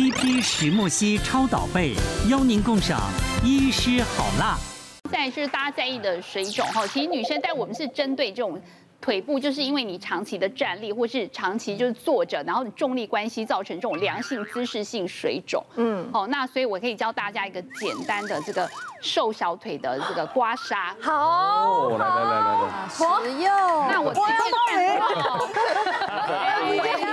TP 石墨烯超导被，邀您共赏医师好辣。再来就是大家在意的水肿哈，其实女生在我们是针对这种。腿部就是因为你长期的站立，或是长期就是坐着，然后你重力关系造成这种良性姿势性水肿。嗯，好，那所以我可以教大家一个简单的这个瘦小腿的这个刮痧。好，来来来来来，实用。那我先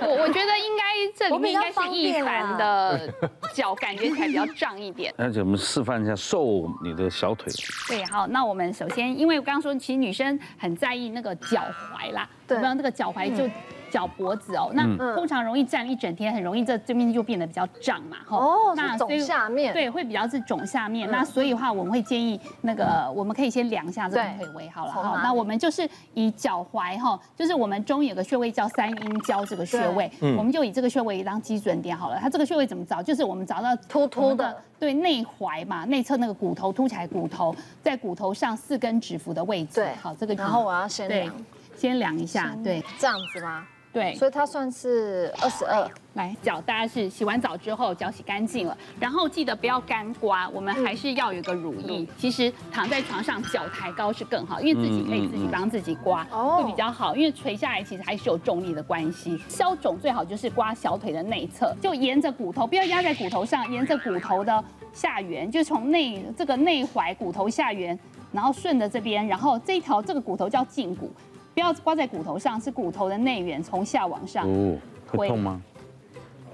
我我觉得应该这里面应该是一凡的 脚感觉起来比较胀一点。而且我们示范一下瘦你的小腿。对，好，那我们首先，因为我刚刚说，其实女生很在意那个脚踝啦，对，不然那个脚踝就。脚脖子哦，那通常容易站一整天，很容易这这边就变得比较胀嘛，哈。哦，那肿下面。对，会比较是肿下面。那所以的话，我们会建议那个，我们可以先量一下这个腿围好了哈。那我们就是以脚踝哈，就是我们中有个穴位叫三阴交这个穴位，我们就以这个穴位当基准点好了。它这个穴位怎么找？就是我们找到突突的，对，内踝嘛，内侧那个骨头凸起来，骨头在骨头上四根指腹的位置。对，好，这个然后我要先量，先量一下，对，这样子吗？对，所以它算是二十二。来，脚大家是洗完澡之后，脚洗干净了，然后记得不要干刮，我们还是要有个乳液。其实躺在床上，脚抬高是更好，因为自己可以自己帮自己刮，会比较好。因为垂下来其实还是有重力的关系。消肿最好就是刮小腿的内侧，就沿着骨头，不要压在骨头上，沿着骨头的下缘，就从内这个内踝骨头下缘，然后顺着这边，然后这一条这个骨头叫胫骨。不要刮在骨头上，是骨头的内缘，从下往上。哦，会痛吗？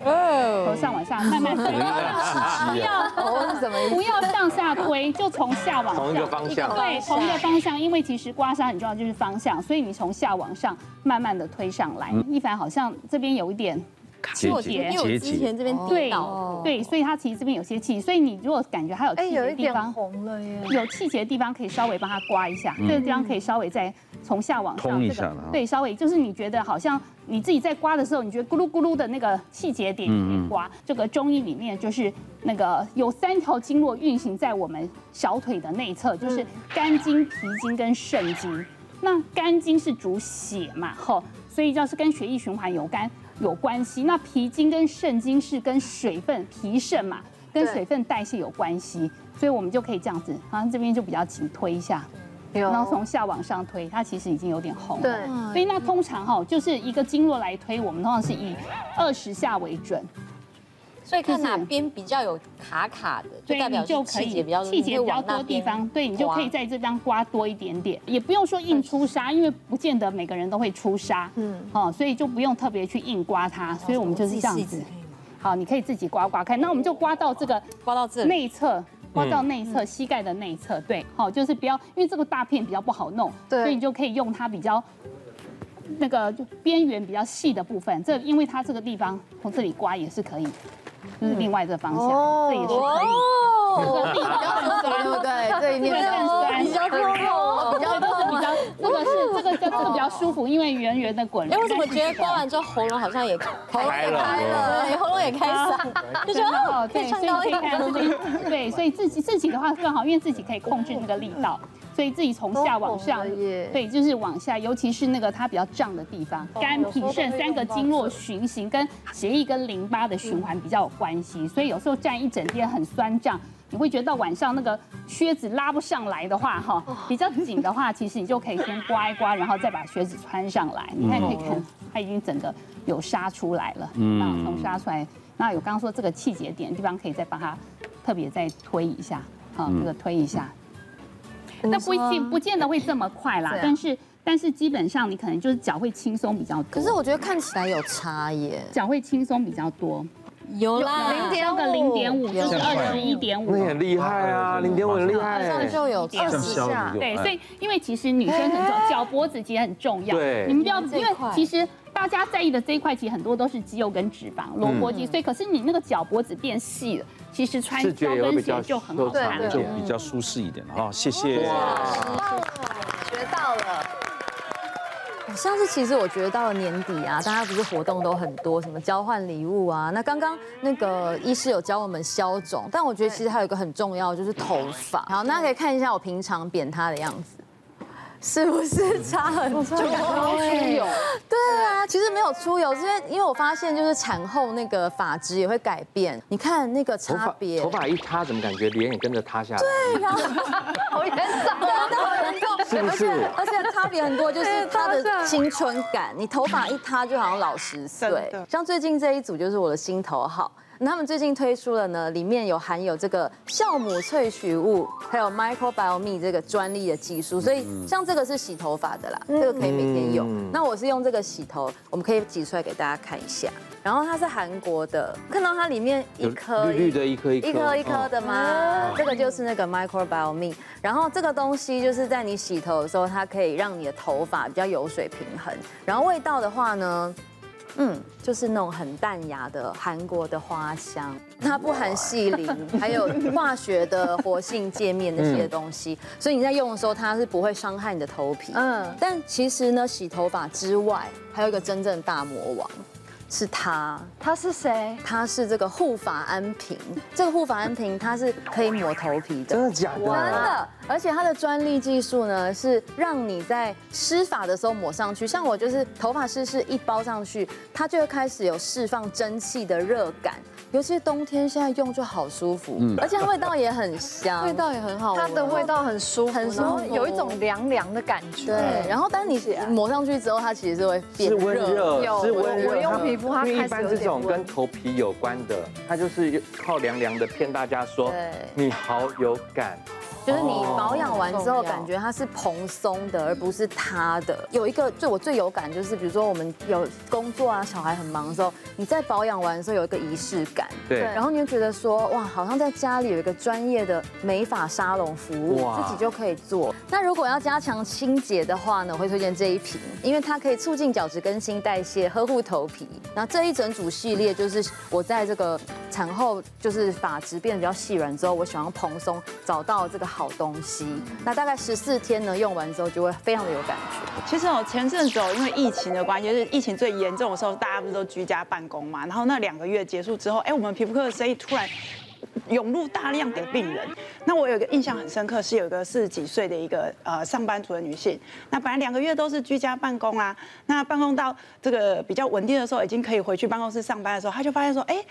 哦，头上往上慢慢推。不要，不要向下推，就从下往上。同一个方向。对，同一个方向，因为其实刮痧很重要，就是方向，所以你从下往上慢慢的推上来。一凡好像这边有一点。气结，因为我之前这边对对，所以它其实这边有些气，所以你如果感觉它有气结的地方，红了耶，有气结的地方可以稍微帮它刮一下，这个地方可以稍微再从下往上这个，对，稍微就是你觉得好像你自己在刮的时候，你觉得咕噜咕噜的那个气结点可以刮。这个中医里面就是那个有三条经络运行在我们小腿的内侧，就是肝经、脾经跟肾经。那肝经是主血嘛，吼，所以要是跟血液循环有关。有关系，那脾经跟肾经是跟水分、脾肾嘛，跟水分代谢有关系，所以我们就可以这样子，好像这边就比较紧推一下，然后从下往上推，它其实已经有点红了。对，所以那通常哈，就是一个经络来推，我们通常是以二十下为准。所以看哪边比较有卡卡的，就代表气结比较气节比较多地方，对，你就可以在这张刮多一点点，也不用说硬出痧，因为不见得每个人都会出痧，嗯，哦，所以就不用特别去硬刮它，所以我们就是这样子。好，你可以自己刮刮看，那我们就刮到这个，刮到这内侧，刮到内侧膝盖的内侧，对，好，就是不要，因为这个大片比较不好弄，对，所以你就可以用它比较那个就边缘比较细的部分，这因为它这个地方从这里刮也是可以。就是另外这个方向，这也是可以。这个比较酸，对不对？这一面更酸，比较痛，比较都是比较。这个是这个叫这个比较舒服，因为圆圆的滚。哎，我怎么觉得刮完之后喉咙好像也开了？对，喉咙也开嗓，就觉得好，可以唱高音。对，所以自己自己的话更好，因为自己可以控制那个力道。所以自己从下往上，对，就是往下，尤其是那个它比较胀的地方，肝、脾、肾三个经络循行跟血液跟淋巴的循环比较有关系。所以有时候站一整天很酸胀，你会觉得到晚上那个靴子拉不上来的话，哈，比较紧的话，其实你就可以先刮一刮，然后再把靴子穿上来。你看可以看，它已经整个有痧出来了，嗯，从痧出来，那有刚刚说这个气节点的地方可以再帮它特别再推一下，好，这个推一下。那不一定不见得会这么快啦，但是但是基本上你可能就是脚会轻松比较多。可是我觉得看起来有差耶，脚会轻松比较多。有啦，零点个零点五就是二十一点五。那很厉害啊，零点五很厉害。马上就有二十下。对，所以因为其实女生很重要，脚脖子其实很重要。对，你们不要，因为其实大家在意的这一块其实很多都是肌肉跟脂肪，萝卜肌。所以可是你那个脚脖子变细了。其实穿高跟鞋就很好看，就比较舒适一点哈。谢谢，哇，学到了。像是其实我觉得到了年底啊，大家不是活动都很多，什么交换礼物啊。那刚刚那个医师有教我们消肿，但我觉得其实还有一个很重要就是头发。好，那可以看一下我平常扁塌的样子。是不是差很多？出油？对啊，其实没有出油，因为因为我发现就是产后那个发质也会改变。你看那个差别，头发一塌，怎么感觉脸也跟着塌下来？对呀，好严重，好严重，是不是？而且差别很多，就是它的青春感。你头发一塌，就好像老十岁。像最近这一组就是我的心头好。他们最近推出了呢，里面有含有这个酵母萃取物，还有 microbiome 这个专利的技术，所以像这个是洗头发的啦，这个可以每天用。那我是用这个洗头，我们可以挤出来给大家看一下。然后它是韩国的，看到它里面一颗绿绿的一颗一颗一颗一颗的吗？这个就是那个 microbiome。然后这个东西就是在你洗头的时候，它可以让你的头发比较油水平衡。然后味道的话呢？嗯，就是那种很淡雅的韩国的花香，它不含细磷，还有化学的活性界面那些东西，所以你在用的时候，它是不会伤害你的头皮。嗯，但其实呢，洗头发之外，还有一个真正大魔王。是他，他是谁？他是这个护发安瓶，这个护发安瓶它是可以抹头皮的，真的假的？真的，而且它的专利技术呢，是让你在湿发的时候抹上去，像我就是头发湿湿一包上去，它就会开始有释放蒸汽的热感。尤其是冬天，现在用就好舒服，嗯，而且味道也很香，味道也很好，它的味道很舒服，很舒服，有一种凉凉的感觉。对，然后当你抹上去之后，它其实是会变热，是温热，是温热。我用皮肤，它因为一般这种跟头皮有关的，它就是靠凉凉的骗大家说，你好有感。就是你保养完之后，感觉它是蓬松的，而不是塌的。有一个对我最有感，就是比如说我们有工作啊，小孩很忙的时候，你在保养完的时候有一个仪式感。对。然后你就觉得说，哇，好像在家里有一个专业的美发沙龙服务，自己就可以做。那如果要加强清洁的话呢，我会推荐这一瓶，因为它可以促进角质更新代谢，呵护头皮。那这一整组系列就是我在这个产后就是发质变得比较细软之后，我喜欢蓬松，找到这个。好东西，那大概十四天呢，用完之后就会非常的有感觉。其实哦，前阵子哦，因为疫情的关系，就是疫情最严重的时候，大家不是都居家办公嘛？然后那两个月结束之后，哎，我们皮肤科的生意突然涌入大量的病人。那我有一个印象很深刻，是有一个四十几岁的一个呃上班族的女性。那本来两个月都是居家办公啊，那办公到这个比较稳定的时候，已经可以回去办公室上班的时候，她就发现说，哎。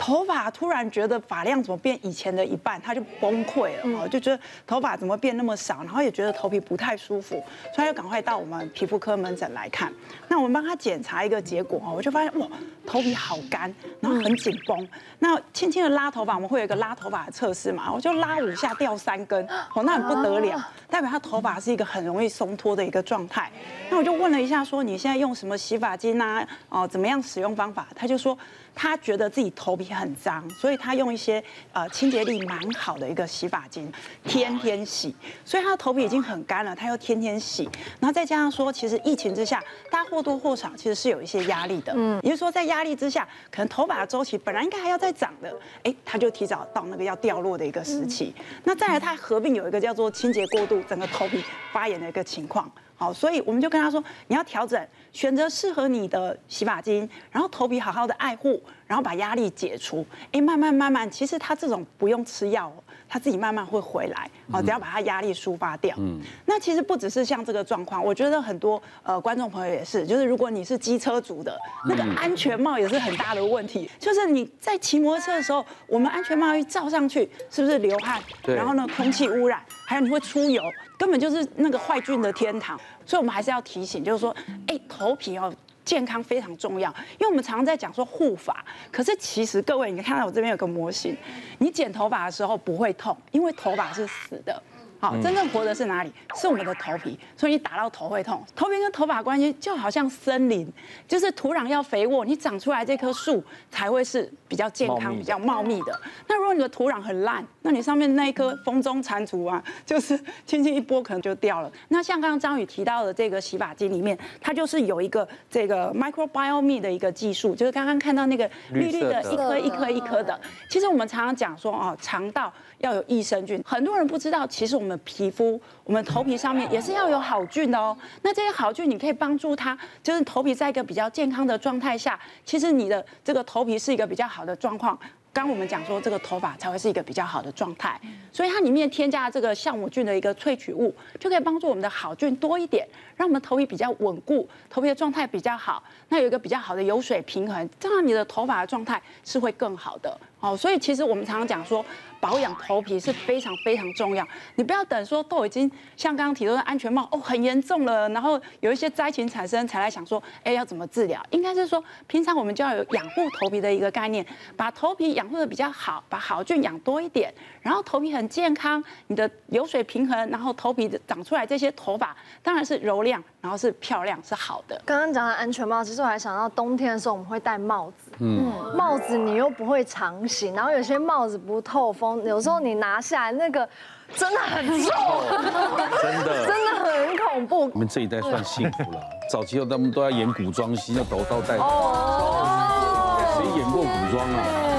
头发突然觉得发量怎么变以前的一半，他就崩溃了，哦，就觉得头发怎么变那么少，然后也觉得头皮不太舒服，所以他就赶快到我们皮肤科门诊来看。那我们帮他检查一个结果，哦，我就发现哇，头皮好干，然后很紧绷。那轻轻的拉头发，我们会有一个拉头发的测试嘛，我就拉五下掉三根，哦，那很不得了，代表他头发是一个很容易松脱的一个状态。那我就问了一下，说你现在用什么洗发精啊？哦，怎么样使用方法？他就说。他觉得自己头皮很脏，所以他用一些呃清洁力蛮好的一个洗发精，天天洗，所以他的头皮已经很干了，他又天天洗，然后再加上说，其实疫情之下，大家或多或少其实是有一些压力的，嗯，也就是说在压力之下，可能头发的周期本来应该还要再长的，哎，他就提早到那个要掉落的一个时期，那再来他合并有一个叫做清洁过度，整个头皮发炎的一个情况。好，所以我们就跟他说，你要调整，选择适合你的洗发精，然后头皮好好的爱护，然后把压力解除。哎，慢慢慢慢，其实他这种不用吃药，他自己慢慢会回来。好，只要把他压力抒发掉。嗯。那其实不只是像这个状况，我觉得很多呃观众朋友也是，就是如果你是机车族的，那个安全帽也是很大的问题。就是你在骑摩托车的时候，我们安全帽一罩上去，是不是流汗？对。然后呢，空气污染，还有你会出油。根本就是那个坏菌的天堂，所以我们还是要提醒，就是说，哎，头皮哦健康非常重要，因为我们常常在讲说护发，可是其实各位，你看到我这边有个模型，你剪头发的时候不会痛，因为头发是死的。好，真正活的是哪里？是我们的头皮，所以你打到头会痛。头皮跟头发关系就好像森林，就是土壤要肥沃，你长出来这棵树才会是比较健康、比较茂密的。那如果你的土壤很烂，那你上面那一棵风中残烛啊，就是轻轻一拨可能就掉了。那像刚刚张宇提到的这个洗发精里面，它就是有一个这个 microbiome 的一个技术，就是刚刚看到那个绿绿的一颗一颗一颗的。其实我们常常讲说哦，肠道要有益生菌，很多人不知道，其实我们。我们皮肤，我们头皮上面也是要有好菌的哦。那这些好菌，你可以帮助它，就是头皮在一个比较健康的状态下，其实你的这个头皮是一个比较好的状况。刚我们讲说这个头发才会是一个比较好的状态，所以它里面添加这个酵母菌的一个萃取物，就可以帮助我们的好菌多一点，让我们头皮比较稳固，头皮的状态比较好，那有一个比较好的油水平衡，这样你的头发的状态是会更好的。哦，所以其实我们常常讲说，保养头皮是非常非常重要。你不要等说都已经像刚刚提到的安全帽哦很严重了，然后有一些灾情产生才来想说，哎要怎么治疗？应该是说平常我们就要有养护头皮的一个概念，把头皮养护的比较好，把好菌养多一点，然后头皮很健康，你的油水平衡，然后头皮长出来这些头发当然是柔亮，然后是漂亮是好的。刚刚讲的安全帽，其实我还想到冬天的时候我们会戴帽子，嗯，帽子你又不会常。然后有些帽子不透风，有时候你拿下来那个真的很重，真的真的很恐怖。你们这一代算幸福了，早期他们都要演古装戏，要头套戴。哦，谁演过古装啊？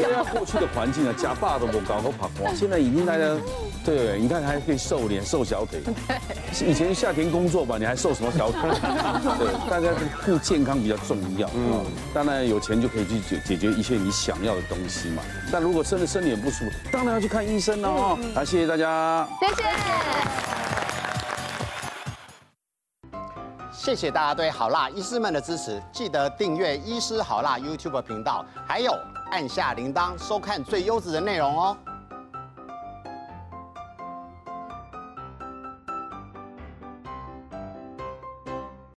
真的没有。过去的环境啊，假发都不搞都跑光，现在已经大家。对，你看还可以瘦脸、瘦小腿。以前夏天工作吧，你还瘦什么小腿？对，大家顾健康比较重要。嗯，当然有钱就可以去解解决一切你想要的东西嘛。但如果真的身体不舒服，当然要去看医生哦。好，谢谢大家。谢谢。谢谢大家对好辣医师们的支持，记得订阅医师好辣 YouTube 频道，还有按下铃铛收看最优质的内容哦。